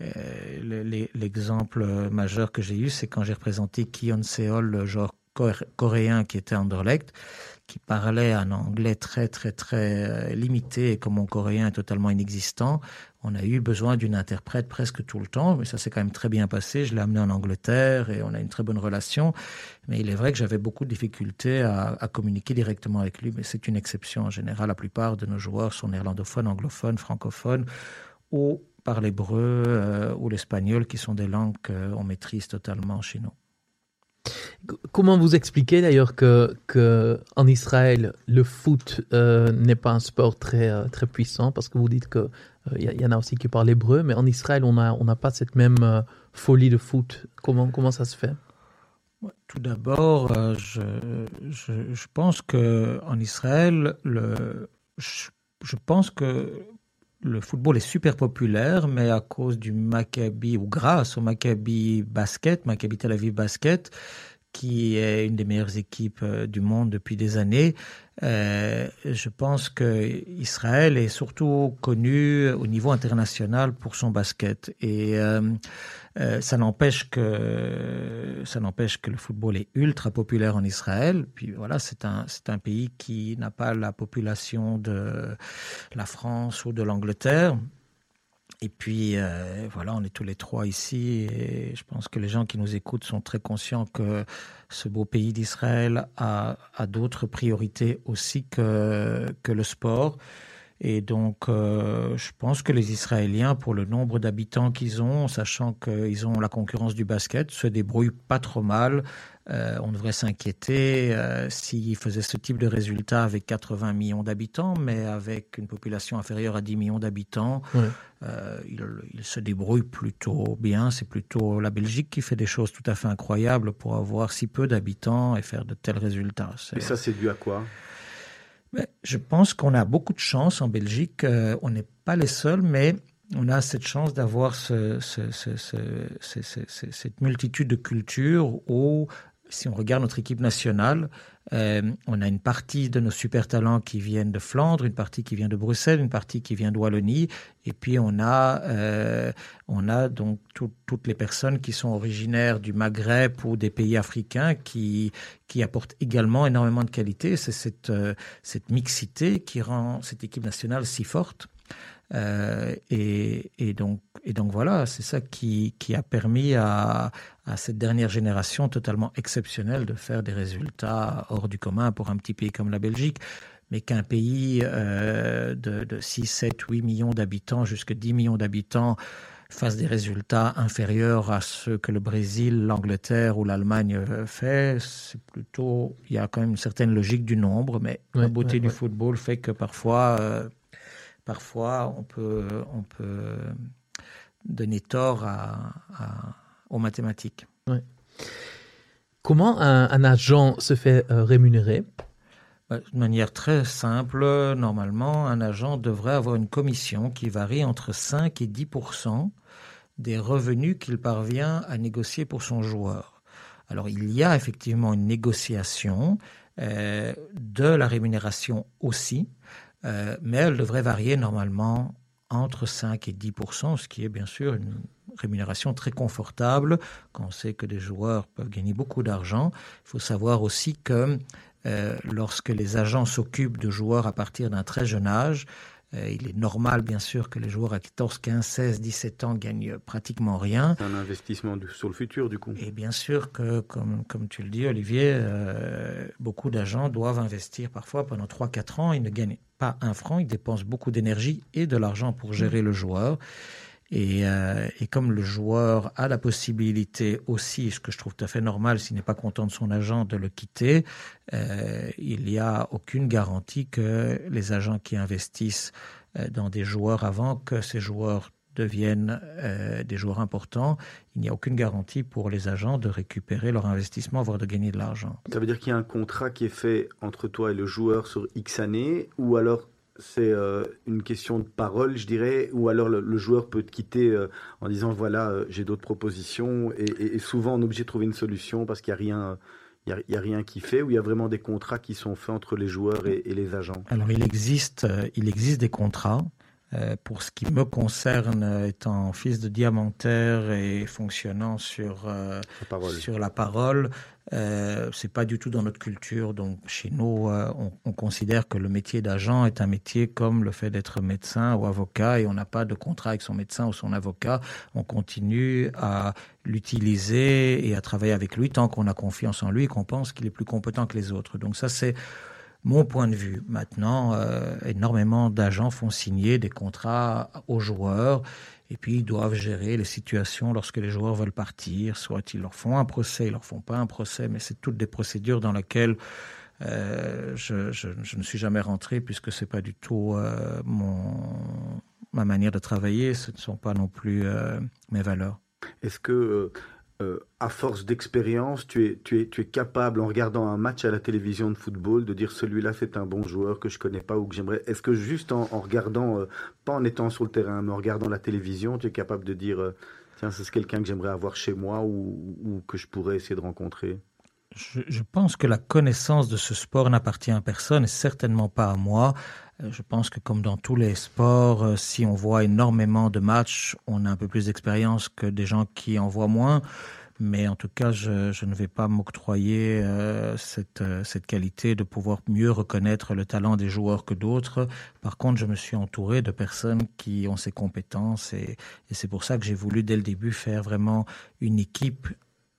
euh, l'exemple majeur que j'ai eu, c'est quand j'ai représenté Kion Seol, le joueur coréen qui était Anderlecht, qui parlait un anglais très très très euh, limité et comme mon coréen est totalement inexistant, on a eu besoin d'une interprète presque tout le temps, mais ça s'est quand même très bien passé. Je l'ai amené en Angleterre et on a une très bonne relation. Mais il est vrai que j'avais beaucoup de difficultés à, communiquer directement avec lui, mais c'est une exception en général. La plupart de nos joueurs sont néerlandophones, anglophones, francophones ou par l'hébreu euh, ou l'espagnol, qui sont des langues qu'on maîtrise totalement chez nous. Comment vous expliquez d'ailleurs que, que, en Israël, le foot euh, n'est pas un sport très, euh, très puissant? Parce que vous dites qu'il il euh, y, en a aussi qui parlent hébreu, mais en Israël, on n'a on a pas cette même folie de foot. Comment, comment ça se fait? Tout d'abord, je, je, je, pense qu'en Israël, le, je, je pense que le football est super populaire, mais à cause du Maccabi, ou grâce au Maccabi Basket, Maccabi Tel Aviv Basket, qui est une des meilleures équipes euh, du monde depuis des années, euh, je pense que Israël est surtout connu au niveau international pour son basket. Et euh, euh, ça n'empêche que le football est ultra populaire en Israël. Puis voilà, c'est un pays qui n'a pas la population de la France ou de l'Angleterre. Et puis euh, voilà, on est tous les trois ici et je pense que les gens qui nous écoutent sont très conscients que ce beau pays d'Israël a, d'autres priorités aussi que le sport. Et donc, euh, je pense que les Israéliens, pour le nombre d'habitants qu'ils ont, sachant qu'ils ont la concurrence du basket, se débrouillent pas trop mal. Euh, on devrait s'inquiéter euh, s'ils faisaient ce type de résultat avec 80 millions d'habitants, mais avec une population inférieure à 10 millions d'habitants, ouais. euh, ils, ils, se débrouillent plutôt bien. C'est plutôt la Belgique qui fait des choses tout à fait incroyables pour avoir si peu d'habitants et faire de tels résultats. Et ça, c'est dû à quoi? Je pense qu'on a beaucoup de chance en Belgique. Euh, on n'est pas les seuls, mais on a cette chance d'avoir ce, ce, ce, cette multitude de cultures où, si on regarde notre équipe nationale, euh, on a une partie de nos super talents qui viennent de Flandre, une partie qui vient de Bruxelles, une partie qui vient de Wallonie, et puis on a, euh, on a donc tout, toutes les personnes qui sont originaires du Maghreb ou des pays africains qui, qui apportent également énormément de qualité. C'est cette, euh, cette mixité qui rend cette équipe nationale si forte. Et, et, donc, et donc voilà, c'est ça qui, qui a permis à, à cette dernière génération totalement exceptionnelle de faire des résultats hors du commun pour un petit pays comme la Belgique. Mais qu'un pays euh, de, de 6, 7, 8 millions d'habitants, jusqu'à 10 millions d'habitants, fasse des résultats inférieurs à ceux que le Brésil, l'Angleterre ou l'Allemagne fait, c'est plutôt, il y a quand même une certaine logique du nombre, mais la beauté du football fait que parfois, euh, parfois on peut, on peut donner tort à, à, aux mathématiques. Ouais. Comment un, un, agent se fait euh, rémunérer? De manière très simple, normalement, un agent devrait avoir une commission qui varie entre 5 et 10% des revenus qu'il parvient à négocier pour son joueur. Alors, il y a effectivement une négociation euh, de la rémunération aussi, euh, mais elle devrait varier normalement entre 5 et 10 ce qui est bien sûr une rémunération très confortable quand on sait que des joueurs peuvent gagner beaucoup d'argent. Il faut savoir aussi que euh, lorsque les agents s'occupent de joueurs à partir d'un très jeune âge, il est normal, bien sûr, que les joueurs à 14, 15, 16, 17 ans gagnent pratiquement rien. C'est un investissement sur le futur, du coup. Et bien sûr que, comme, comme tu le dis, Olivier, euh, beaucoup d'agents doivent investir parfois pendant 3-4 ans. Ils ne gagnent pas un franc, ils dépensent beaucoup d'énergie et de l'argent pour gérer le joueur. Et, euh, et, comme le joueur a la possibilité aussi, ce que je trouve tout à fait normal s'il n'est pas content de son agent, de le quitter, euh, il n'y a aucune garantie que les agents qui investissent euh, dans des joueurs avant que ces joueurs deviennent des joueurs importants, il n'y a aucune garantie pour les agents de récupérer leur investissement, voire de gagner de l'argent. Ça veut dire qu'il y a un contrat qui est fait entre toi et le joueur sur X années, ou alors c'est euh, une question de parole, je dirais, ou alors le, le joueur peut te quitter euh, en disant voilà, euh, j'ai d'autres propositions, et, et- et souvent on est obligé de trouver une solution parce qu'il n'y a rien. Il y a- il y a rien qui fait, ou il y a vraiment des contrats qui sont faits entre les joueurs et, et les agents. Alors, il existe, il existe des contrats. Pour ce qui me concerne, étant fils de diamantaire et fonctionnant sur, La parole. sur la parole, euh, c'est pas du tout dans notre culture. Donc, chez nous, euh, on, on considère que le métier d'agent est un métier comme le fait d'être médecin ou avocat et on n'a pas de contrat avec son médecin ou son avocat. On continue à l'utiliser et à travailler avec lui tant qu'on a confiance en lui et qu'on pense qu'il est plus compétent que les autres. Donc, ça, c'est mon point de vue. Maintenant, euh, énormément d'agents font signer des contrats aux joueurs et puis ils doivent gérer les situations lorsque les joueurs veulent partir. Soit ils leur font un procès, ils leur font pas un procès, mais c'est toutes des procédures dans lesquelles euh, je, ne suis jamais rentré puisque c'est pas du tout euh, mon, ma manière de travailler. Ce ne sont pas non plus mes valeurs. Est-ce que, euh, à force d'expérience, tu es, tu, es, tu es capable, en regardant un match à la télévision de football, de dire celui-là c'est un bon joueur que je connais pas ou que j'aimerais. Est-ce que juste en, regardant, euh, pas en étant sur le terrain, mais en regardant la télévision, tu es capable de dire euh, tiens, c'est quelqu'un que j'aimerais avoir chez moi ou, ou que je pourrais essayer de rencontrer? Je, je pense que la connaissance de ce sport n'appartient à personne et certainement pas à moi. Euh, Je pense que comme dans tous les sports, euh, si on voit énormément de matchs, on a un peu plus d'expérience que des gens qui en voient moins. Mais en tout cas, je, ne vais pas m'octroyer euh, cette, qualité de pouvoir mieux reconnaître le talent des joueurs que d'autres. Par contre, je me suis entouré de personnes qui ont ces compétences et c'est pour ça que j'ai voulu dès le début faire vraiment une équipe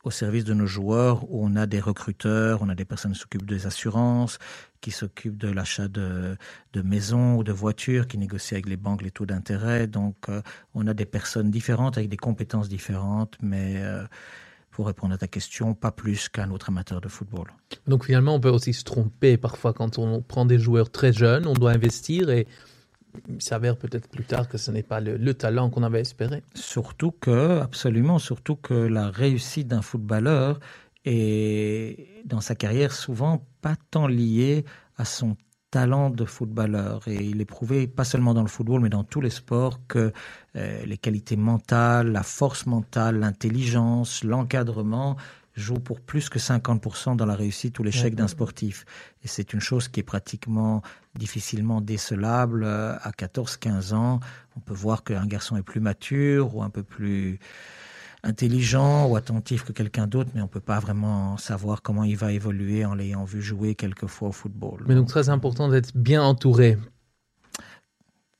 au service de nos joueurs où on a des recruteurs, on a des personnes qui s'occupent des assurances, qui s'occupent de l'achat de, de maisons ou de voitures, qui négocient avec les banques les taux d'intérêt. Donc, euh, on a des personnes différentes avec des compétences différentes, mais euh, pour répondre à ta question, pas plus qu'un autre amateur de football. Donc finalement, on peut aussi se tromper parfois quand on prend des joueurs très jeunes, on doit investir et il s'avère peut-être plus tard que ce n'est pas le, le talent qu'on avait espéré. Surtout que, absolument, surtout que la réussite d'un footballeur est, dans sa carrière, souvent pas tant liée à son talent de footballeur. Et il est prouvé, pas seulement dans le football, mais dans tous les sports, que euh, les qualités mentales, la force mentale, l'intelligence, l'encadrement jouent pour plus que 50% dans la réussite ou l'échec d'un sportif. Et c'est une chose qui est pratiquement difficilement décelable euh, à 14-15 ans. On peut voir qu'un garçon est plus mature ou un peu plus intelligent ou attentif que quelqu'un d'autre, mais on peut pas vraiment savoir comment il va évoluer en l'ayant vu jouer quelques fois au football. Mais donc très important d'être bien entouré.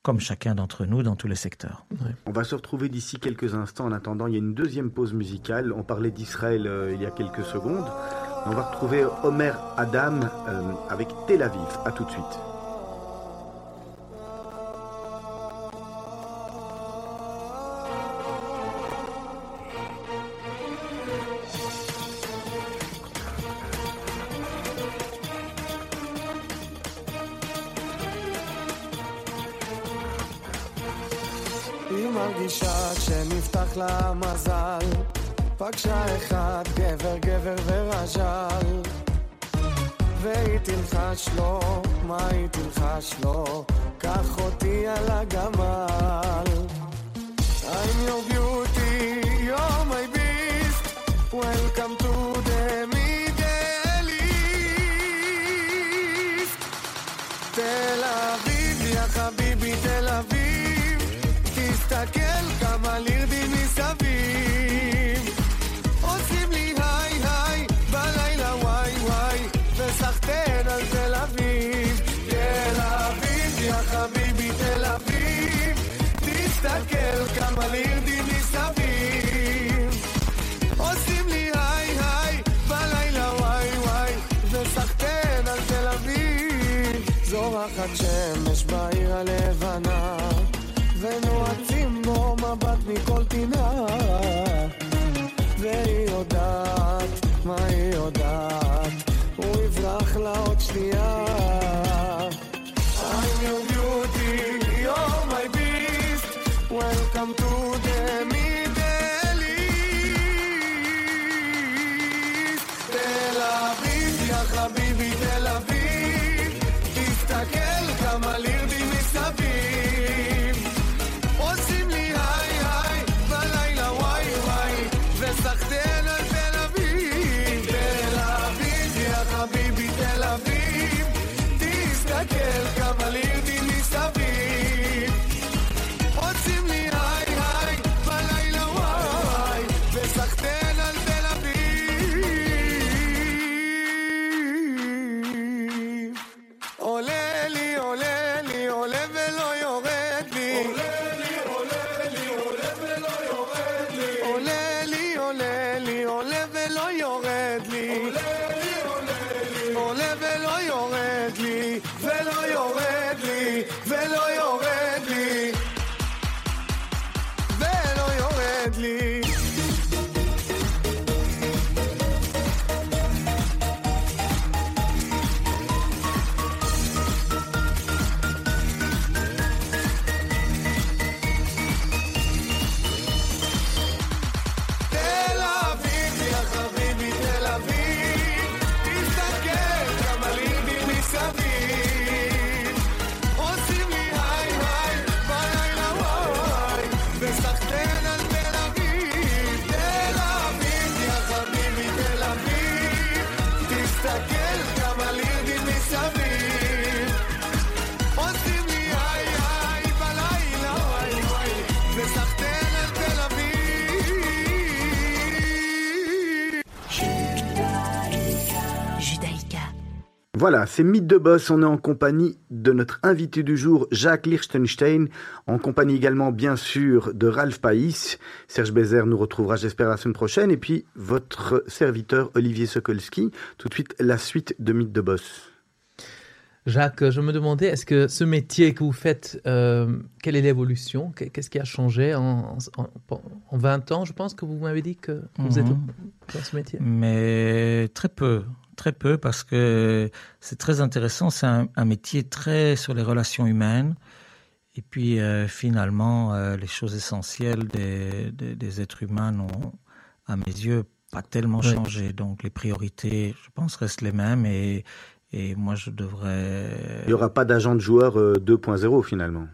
Comme chacun d'entre nous dans tous les secteurs. On va se retrouver d'ici quelques instants. En attendant, il y a une deuxième pause musicale. On parlait d'Israël euh, il y a quelques secondes. On va retrouver Omer Adam euh, avec Tel Aviv. À tout de suite. כשנפתח לה מזל. פגשה אחד גבר גבר ורז'ל. והיא תלחש לו, מה היא תלחש לו? קח אותי על הגמל. I'm your beauty, you're my beast. Welcome to the Middle East תל אביב, יא חביבי תל אביב. תסתכל תסתכל כמה לירדים מסביב. עושים לי היי היי בלילה וואי וואי וסחטיין על תל אביב. זורחת שמש בעיר הלבנה ונועצים בו מבט מכל פינה Voilà, c'est Mythe de Boss. On est en compagnie de notre invité du jour, Jacques Lichtenstein, en compagnie également, bien sûr, de Ralph Païs. Serge Bézère nous retrouvera, j'espère, la semaine prochaine. Et puis, votre serviteur, Olivier Sokolski. Tout de suite, la suite de Mythe de Boss. Jacques, je me demandais, est-ce que ce métier que vous faites, euh, quelle est l'évolution? Qu'est-ce qui a changé en, en, en, 20 ans? Je pense que vous m'avez dit que vous êtes Mhm. dans ce métier. Mais très peu, très peu, parce que c'est très intéressant. C'est un, un métier très sur les relations humaines. Et puis euh, finalement, euh, les choses essentielles des, des, des êtres humains n'ont, à mes yeux, pas tellement Oui. changé. Donc les priorités, je pense, restent les mêmes. Et, et moi, je devrais. Il n'y aura pas d'agent de joueur euh, 2.0 finalement.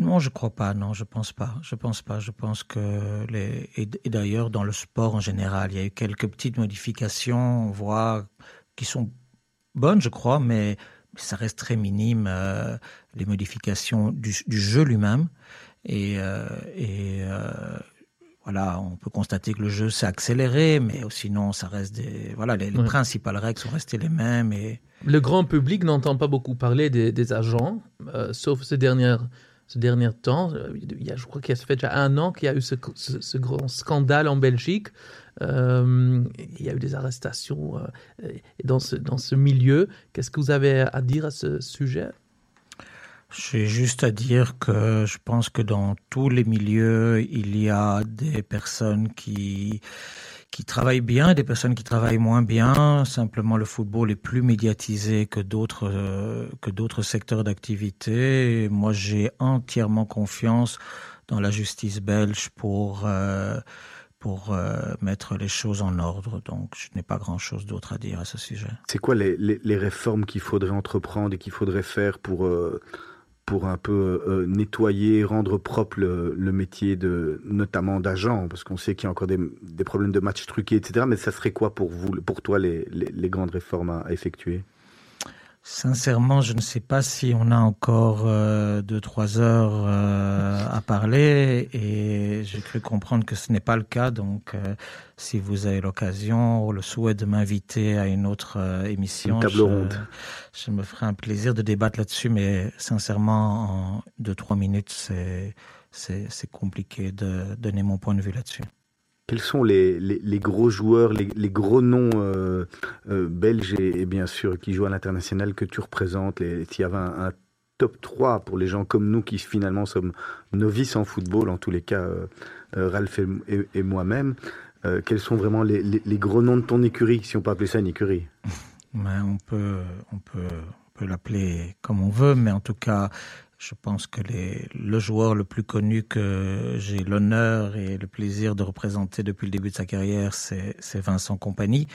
Non, je crois pas. Non, je pense pas. Je pense pas. Je pense que les et, d'ailleurs dans le sport en général, il y a eu quelques petites modifications, on voit qui sont bonnes, je crois, mais ça reste très minime. euh, les modifications du, du jeu lui-même et, euh, et euh, voilà, on peut constater que le jeu s'est accéléré, mais sinon ça reste des voilà, les, les Ouais. principales règles sont restées les mêmes et Le grand public n'entend pas beaucoup parler des, des agents, euh, sauf ces dernières, ce dernier temps. Euh, Il y a, je crois qu'il ça fait déjà un an qu'il y a eu ce, grand scandale en Belgique. Euh, il y a eu des arrestations euh, dans, ce, dans ce milieu. Qu'est-ce que vous avez à dire à ce sujet? J'ai juste à dire que je pense que dans tous les milieux, il y a des personnes qui qui travaillent bien des personnes qui travaillent moins bien. Simplement, le football est plus médiatisé que d'autres euh, que d'autres secteurs d'activité. Moi, j'ai entièrement confiance dans la justice belge pour euh, pour euh, mettre les choses en ordre. Donc, je n'ai pas grand-chose d'autre à dire à ce sujet. C'est quoi les, les- les réformes qu'il faudrait entreprendre et qu'il faudrait faire pour, pour un peu euh, nettoyer, rendre propre le, métier de, notamment d'agent Parce qu'on sait qu'il y a encore des, problèmes de matchs truqués, etc. Mais ça serait quoi pour vous, pour toi, les, grandes réformes à effectuer? Sincèrement, je ne sais pas si on a encore euh, deux trois heures euh, à parler et j'ai cru comprendre que ce n'est pas le cas. Donc, euh, si vous avez l'occasion ou le souhait de m'inviter à une autre euh, émission, Une je, ronde. je me ferai un plaisir de débattre là-dessus. Mais sincèrement, en deux trois minutes, c'est compliqué de donner mon point de vue là-dessus. Quels sont les, gros joueurs, les, gros noms euh, euh, belges et, bien sûr qui jouent à l'international que tu représentes S'il y avait un, top 3 pour les gens comme nous qui finalement sommes novices en football, en tous les cas euh, Ralph et, moi-même, quels sont vraiment les, gros noms de ton écurie, si on peut appeler ça une écurie? Mais on peut, on peut, on peut l'appeler comme on veut, mais en tout cas, je pense que les, le joueur le plus connu que j'ai l'honneur et le plaisir de représenter depuis le début de sa carrière, c'est c'est Vincent Compagnie.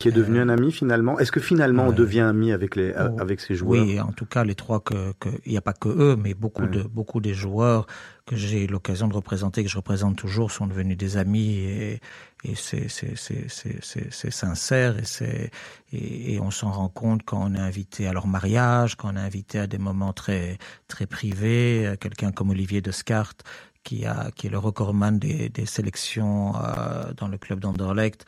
Qui est devenu un ami finalement Est-ce que finalement on devient ami avec, les, Oh, avec ces joueurs? Oui, en tout cas, les trois que, que il n'y a pas que eux, mais beaucoup Ouais. de beaucoup des joueurs que j'ai l'occasion de représenter, que je représente toujours, sont devenus des amis et, et c'est sincère et, et on s'en rend compte quand on est invité à leur mariage, quand on est invité à des moments très très privés. Euh, Quelqu'un comme Olivier Descartes qui a qui est le recordman des, des sélections euh, dans le club d'Anderlecht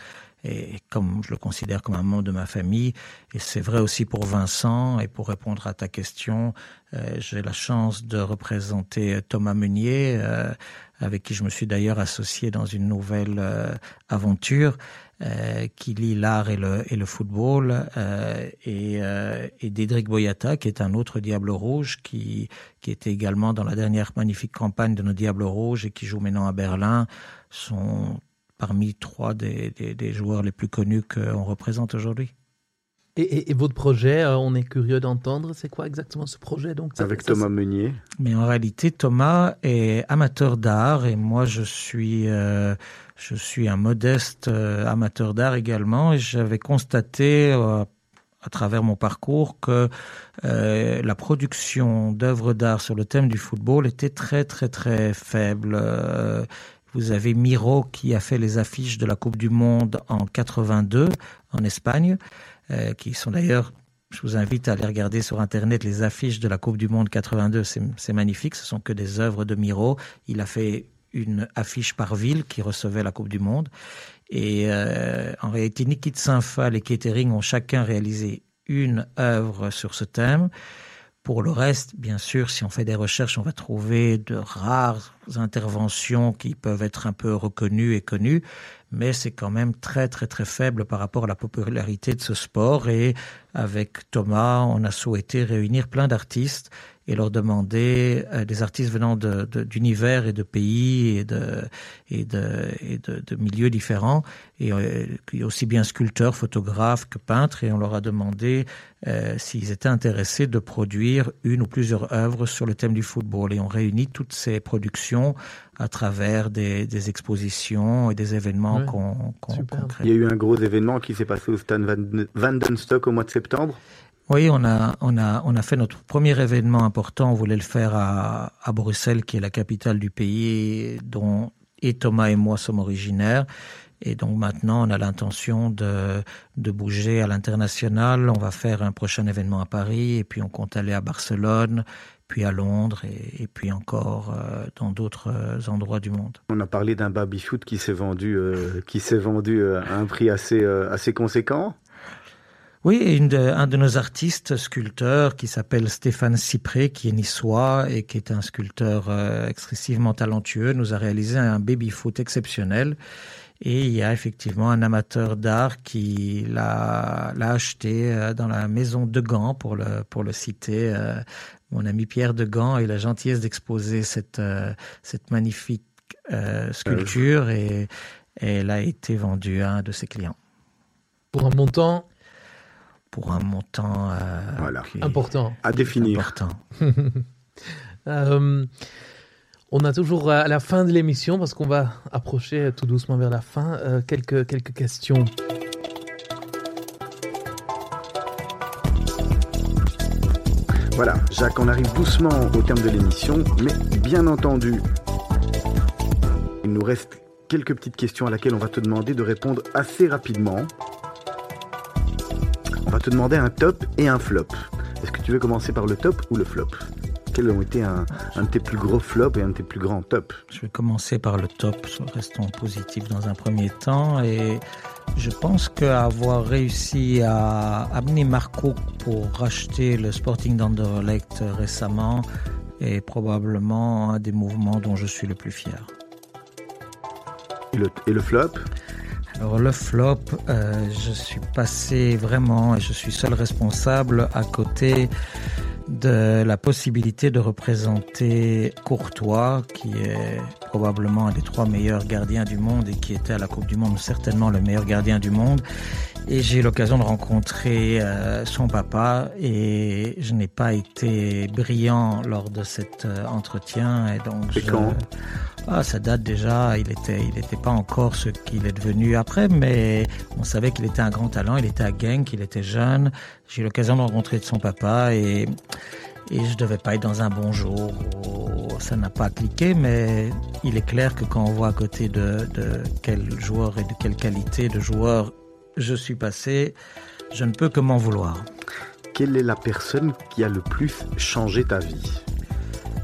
et comme je le considère comme un membre de ma famille. Et c'est vrai aussi pour Vincent. Et pour répondre à ta question, euh, j'ai la chance de représenter Thomas Meunier, euh, avec qui je me suis d'ailleurs associé dans une nouvelle euh, aventure. Euh, qui lie l'art et le, football, euh, et, euh, et Dédric Boyata, qui est un autre Diable Rouge, qui, était également dans la dernière magnifique campagne de nos Diables Rouges et qui joue maintenant à Berlin, sont parmi trois des, des, des joueurs les plus connus qu'on représente aujourd'hui. et, et, et votre projet, euh, on est curieux d'entendre. C'est quoi exactement ce projet donc ça- Avec ça- Thomas Meunier Mais en réalité, Thomas est amateur d'art et moi, je suis, euh, je suis un modeste euh, amateur d'art également. Et j'avais constaté euh, à travers mon parcours que euh, la production d'œuvres d'art sur le thème du football était très, très, très faible. Euh, vous avez Miro qui a fait les affiches de la Coupe du Monde en 82 en Espagne, euh, qui sont d'ailleurs je vous invite à aller regarder sur Internet les affiches de la Coupe du Monde 82. C'est magnifique. Ce sont que des œuvres de Miro. Il a fait une affiche par ville qui recevait la Coupe du Monde. Et euh, en réalité, Nikit Saint-Phal et Kettering ont chacun réalisé une œuvre sur ce thème. Pour le reste, bien sûr, si on fait des recherches, on va trouver de rares interventions qui peuvent être un peu reconnues et connues, mais c'est quand même très très très faible par rapport à la popularité de ce sport. Et avec Thomas, on a souhaité réunir plein d'artistes et leur demander euh, des artistes venant d'univers de, et de pays et de, et de, et de, de milieux différents, et euh, aussi bien sculpteurs, photographes que peintres, et on leur a demandé euh, s'ils étaient intéressés de produire une ou plusieurs œuvres sur le thème du football. Et on réunit toutes ces productions à travers des, des expositions et des événements Ouais, qu'on qu'on qu'on crée. Il y a eu un gros événement qui s'est passé au Stade Van- Vandenstock au mois de septembre. Oui, on a, on, a, on a fait notre premier événement important. On voulait le faire à, à Bruxelles, qui est la capitale du pays, dont et Thomas et moi sommes originaires. Et donc maintenant, on a l'intention de, de bouger à l'international. On va faire un prochain événement à Paris, et puis on compte aller à Barcelone, puis à Londres, et, puis encore euh, dans d'autres euh, endroits du monde. On a parlé d'un baby-foot qui s'est vendu, euh, qui s'est vendu à un prix assez, assez conséquent. Oui, et une de- un de nos artistes sculpteurs qui s'appelle Stéphane Cypré, qui est niçois et qui est un sculpteur euh, excessivement talentueux, nous a réalisé un baby-foot exceptionnel. Et il y a effectivement un amateur d'art qui l'a acheté euh, dans la maison de Gand, pour le, pour le citer. euh, Mon ami Pierre de Gand a eu la gentillesse d'exposer cette, cette magnifique euh, sculpture et, et elle a été vendue à un de ses clients Pour un montant pour un montant euh, Voilà. qui est important. À définir. important. Euh, on a toujours euh, à la fin de l'émission, parce qu'on va approcher tout doucement vers la fin, euh, quelques, quelques questions. Voilà, Jacques, on arrive doucement au terme de l'émission, mais bien entendu, il nous reste quelques petites questions à laquelle on va te demander de répondre assez rapidement. On va te demander un top et un flop. Est-ce que tu veux commencer par le top ou le flop? Quels ont été un, un de tes plus gros flops et un de tes plus grands tops? Je vais commencer par le top, restons positifs dans un premier temps. Et je pense qu'avoir réussi à amener Marco pour racheter le Sporting d'Anderlecht récemment est probablement un des mouvements dont je suis le plus fier. et le, et le flop? Alors le flop, euh, je suis passé vraiment, et je suis seul responsable à côté de la possibilité de représenter Courtois, qui est probablement un des trois meilleurs gardiens du monde et qui était à la Coupe du Monde certainement le meilleur gardien du monde. Et j'ai eu l'occasion de rencontrer euh, son papa et je n'ai pas été brillant lors de cet euh, entretien. Et donc Et je- quand? Ah, ça date déjà. Il était, il n'était pas encore ce qu'il est devenu après, mais on savait qu'il était un grand talent. Il était à Genk, il était jeune. J'ai eu l'occasion de rencontrer son papa et et je devais pas être dans un bon jour. ou Ça n'a pas cliqué, mais il est clair que quand on voit à côté de, de quel joueur et de quelle qualité de joueur je suis passé, je ne peux que m'en vouloir. Quelle est la personne qui a le plus changé ta vie?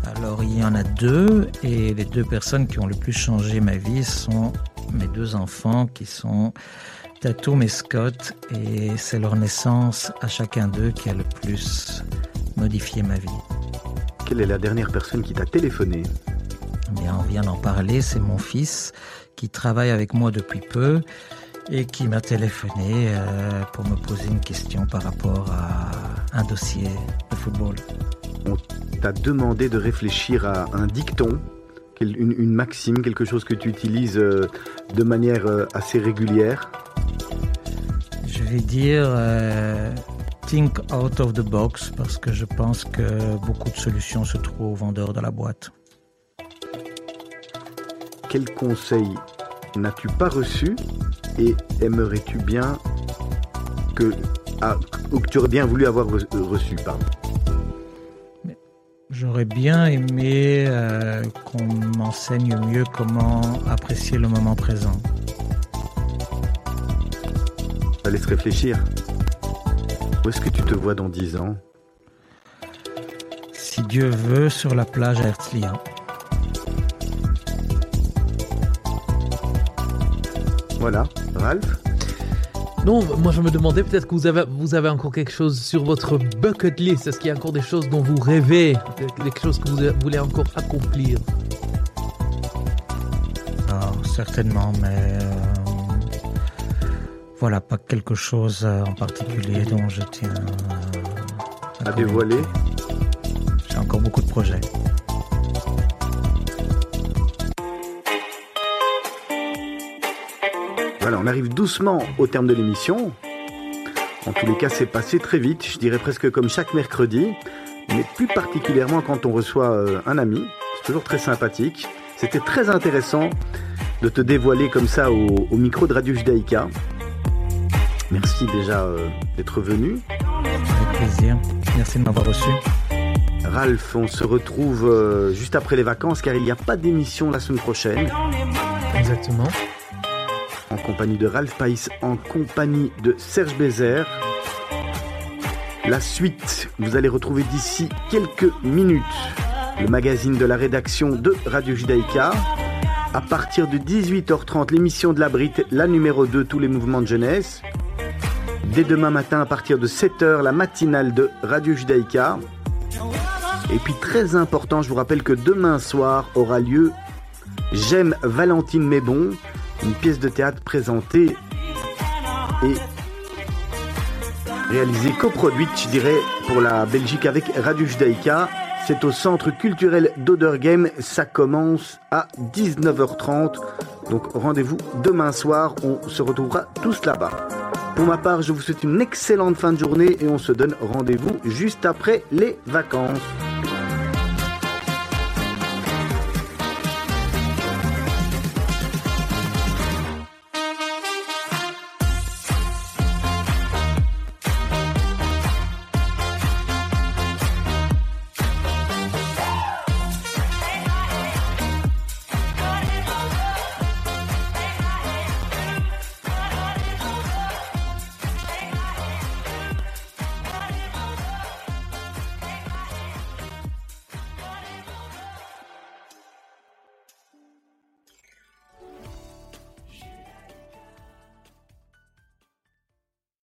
Alors il y en a deux et les deux personnes qui ont le plus changé ma vie sont mes deux enfants qui sont Tatum et Scott et c'est leur naissance à chacun d'eux qui a le plus modifié ma vie. Quelle est la dernière personne qui t'a téléphoné? Bien, on vient d'en parler, c'est mon fils qui travaille avec moi depuis peu et qui m'a téléphoné euh, pour me poser une question par rapport à un dossier de football. On t'a demandé de réfléchir à un dicton, une, une maxime, quelque chose que tu utilises euh, de manière euh, assez régulière? Je vais dire euh, think out of the box parce que je pense que beaucoup de solutions se trouvent en dehors de la boîte. Quel conseil n'as-tu pas reçu et aimerais-tu bien que, ah, ou que tu aurais bien voulu avoir re- reçu pardon? J'aurais bien aimé euh, qu'on m'enseigne mieux comment apprécier le moment présent. Ça laisse réfléchir. Où est-ce que tu te vois dans 10 ans? Si Dieu veut, sur la plage à Herzliya. Voilà, Ralph? Non, moi je me demandais peut-être que vous avez, vous avez encore quelque chose sur votre bucket list. Est-ce qu'il y a encore des choses dont vous rêvez, des choses que vous voulez encore accomplir? Non, certainement, mais euh, voilà, pas quelque chose euh, en particulier dont je tiens euh, à dévoiler. J'ai encore beaucoup de projets. Voilà, on arrive doucement au terme de l'émission. En tous les cas, c'est passé très vite, je dirais presque comme chaque mercredi, mais plus particulièrement quand on reçoit euh, un ami. C'est toujours très sympathique. C'était très intéressant de te dévoiler comme ça au, au micro de Radio Judaïka. Merci déjà euh, d'être venu. Avec plaisir. Merci de m'avoir reçu. Ralph, on se retrouve euh, juste après les vacances car il n'y a pas d'émission la semaine prochaine. Exactement en compagnie de Ralph Païs, en compagnie de Serge Bézère. La suite, vous allez retrouver d'ici quelques minutes le magazine de la rédaction de Radio Judaïka. À partir de 18h30, l'émission de la Brite, la numéro 2, tous les mouvements de jeunesse. Dès demain matin, à partir de 7h, la matinale de Radio Judaïka. Et puis très important, je vous rappelle que demain soir aura lieu J'aime Valentine Mébon, une pièce de théâtre présentée et réalisée, coproduite, je dirais, pour la Belgique avec Radio Judaïka. C'est au centre culturel d'Odergame. Ça commence à 19h30. Donc rendez-vous demain soir. On se retrouvera tous là-bas. Pour ma part, je vous souhaite une excellente fin de journée et on se donne rendez-vous juste après les vacances.